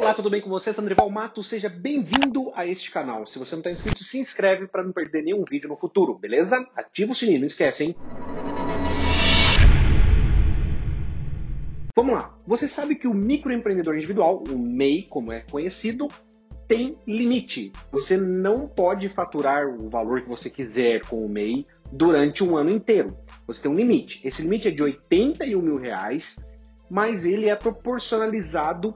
Olá, tudo bem com você? Sandrival Mato, seja bem-vindo a este canal. Se você não está inscrito, se inscreve para não perder nenhum vídeo no futuro, beleza? Ativa o sininho, não esquece, hein? Vamos lá. Você sabe que o microempreendedor individual, o MEI, como é conhecido, tem limite. Você não pode faturar o valor que você quiser com o MEI durante um ano inteiro. Você tem um limite. Esse limite é de 81 mil reais, mas ele é proporcionalizado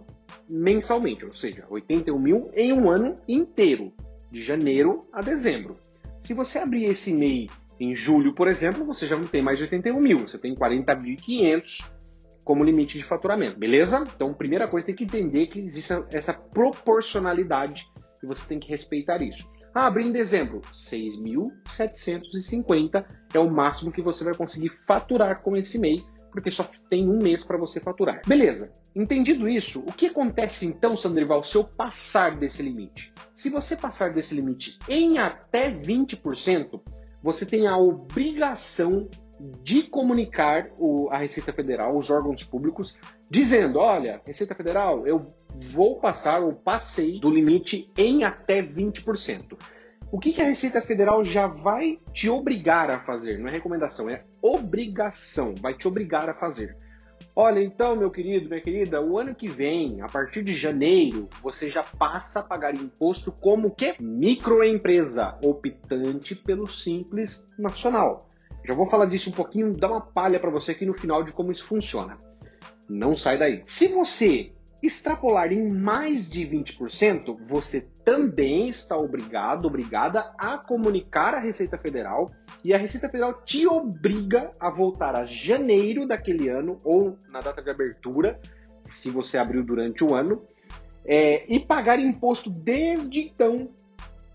mensalmente, ou seja, 81 mil em um ano inteiro, de janeiro a dezembro. Se você abrir esse MEI em julho, por exemplo, você já não tem mais 81 mil, você tem 40.500 como limite de faturamento, beleza? Então, primeira coisa, tem que entender que existe essa proporcionalidade e você tem que respeitar isso. Ah, abrindo em dezembro, 6.750 é o máximo que você vai conseguir faturar com esse MEI, porque só tem um mês para você faturar. Beleza, entendido isso, o que acontece então, Sandrival, se eu passar desse limite? Se você passar desse limite em até 20%, você tem a obrigação de comunicar o, a Receita Federal, os órgãos públicos, dizendo: olha, Receita Federal, eu vou passar ou passei do limite em até 20%. O que, que a Receita Federal já vai te obrigar a fazer? Não é recomendação, é obrigação, vai te obrigar a fazer. Olha, então, meu querido, minha querida, o ano que vem, a partir de janeiro, você já passa a pagar imposto como que microempresa, optante pelo Simples Nacional. Já vou falar disso um pouquinho, dar uma palha para você aqui no final de como isso funciona. Não sai daí. Se você extrapolar em mais de 20%, você também está obrigado, obrigada a comunicar à Receita Federal e a Receita Federal te obriga a voltar a janeiro daquele ano ou na data de abertura, se você abriu durante o ano, é, e pagar imposto desde então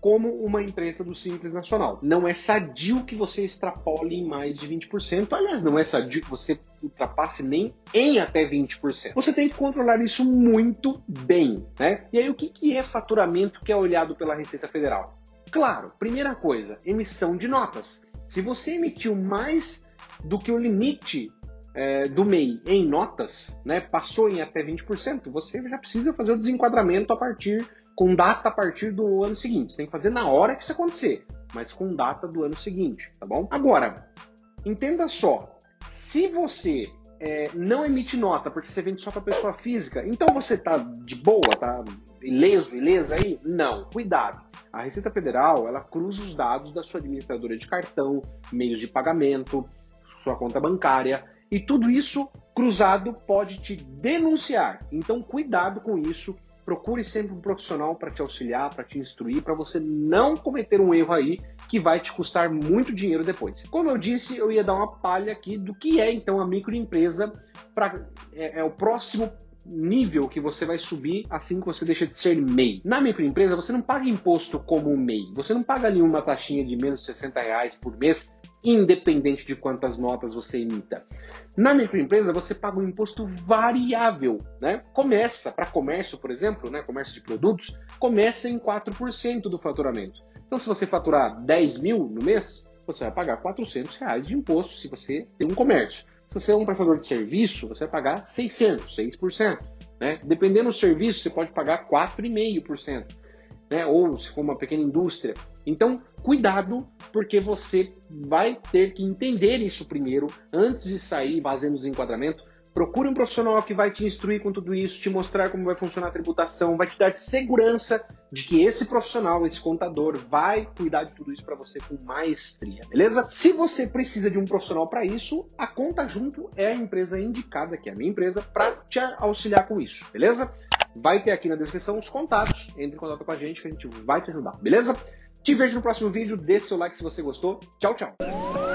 como uma empresa do Simples Nacional. Não é sadio que você extrapole em mais de 20%. Aliás, não é sadio que você ultrapasse nem em até 20%. Você tem que controlar isso muito bem, né? E aí, o que, que é faturamento que é olhado pela Receita Federal? Claro, primeira coisa, emissão de notas. Se você emitiu mais do que o limite é, do MEI em notas, né, passou em até 20%, você já precisa fazer o desenquadramento a partir, com data a partir do ano seguinte. Você tem que fazer na hora que isso acontecer, mas com data do ano seguinte, tá bom? Agora, entenda só, se você é, não emite nota porque você vende só para pessoa física, então você tá de boa, tá ileso, ilesa aí? Não, cuidado. A Receita Federal, ela cruza os dados da sua administradora de cartão, meios de pagamento, sua conta bancária, e tudo isso cruzado pode te denunciar. Então, cuidado com isso. Procure sempre um profissional para te auxiliar, para te instruir, para você não cometer um erro aí que vai te custar muito dinheiro depois. Como eu disse, eu ia dar uma palha aqui do que é então a microempresa. Pra, é, é o próximo nível que você vai subir assim que você deixa de ser MEI. Na microempresa, você não paga imposto como MEI. Você não paga ali uma taxinha de menos de 60 reais por mês, independente de quantas notas você emita. Na microempresa, você paga um imposto variável. Né? Começa, para comércio, por exemplo, né, comércio de produtos, começa em 4% do faturamento. Então, se você faturar 10 mil no mês, você vai pagar 400 reais de imposto se você tem um comércio. Se você é um prestador de serviço, você vai pagar 600, 6%. Né? Dependendo do serviço, você pode pagar 4,5%. Né? Ou se for uma pequena indústria. Então, cuidado, porque você vai ter que entender isso primeiro, antes de sair fazendo os enquadramentos, Procure um profissional que vai te instruir com tudo isso, te mostrar como vai funcionar a tributação, vai te dar segurança de que esse profissional, esse contador, vai cuidar de tudo isso para você com maestria, beleza? Se você precisa de um profissional para isso, a Conta Junto é a empresa indicada, que é a minha empresa, para te auxiliar com isso, beleza? Vai ter aqui na descrição os contatos, entre em contato com a gente que a gente vai te ajudar, beleza? Te vejo no próximo vídeo, dê seu like se você gostou. Tchau, tchau!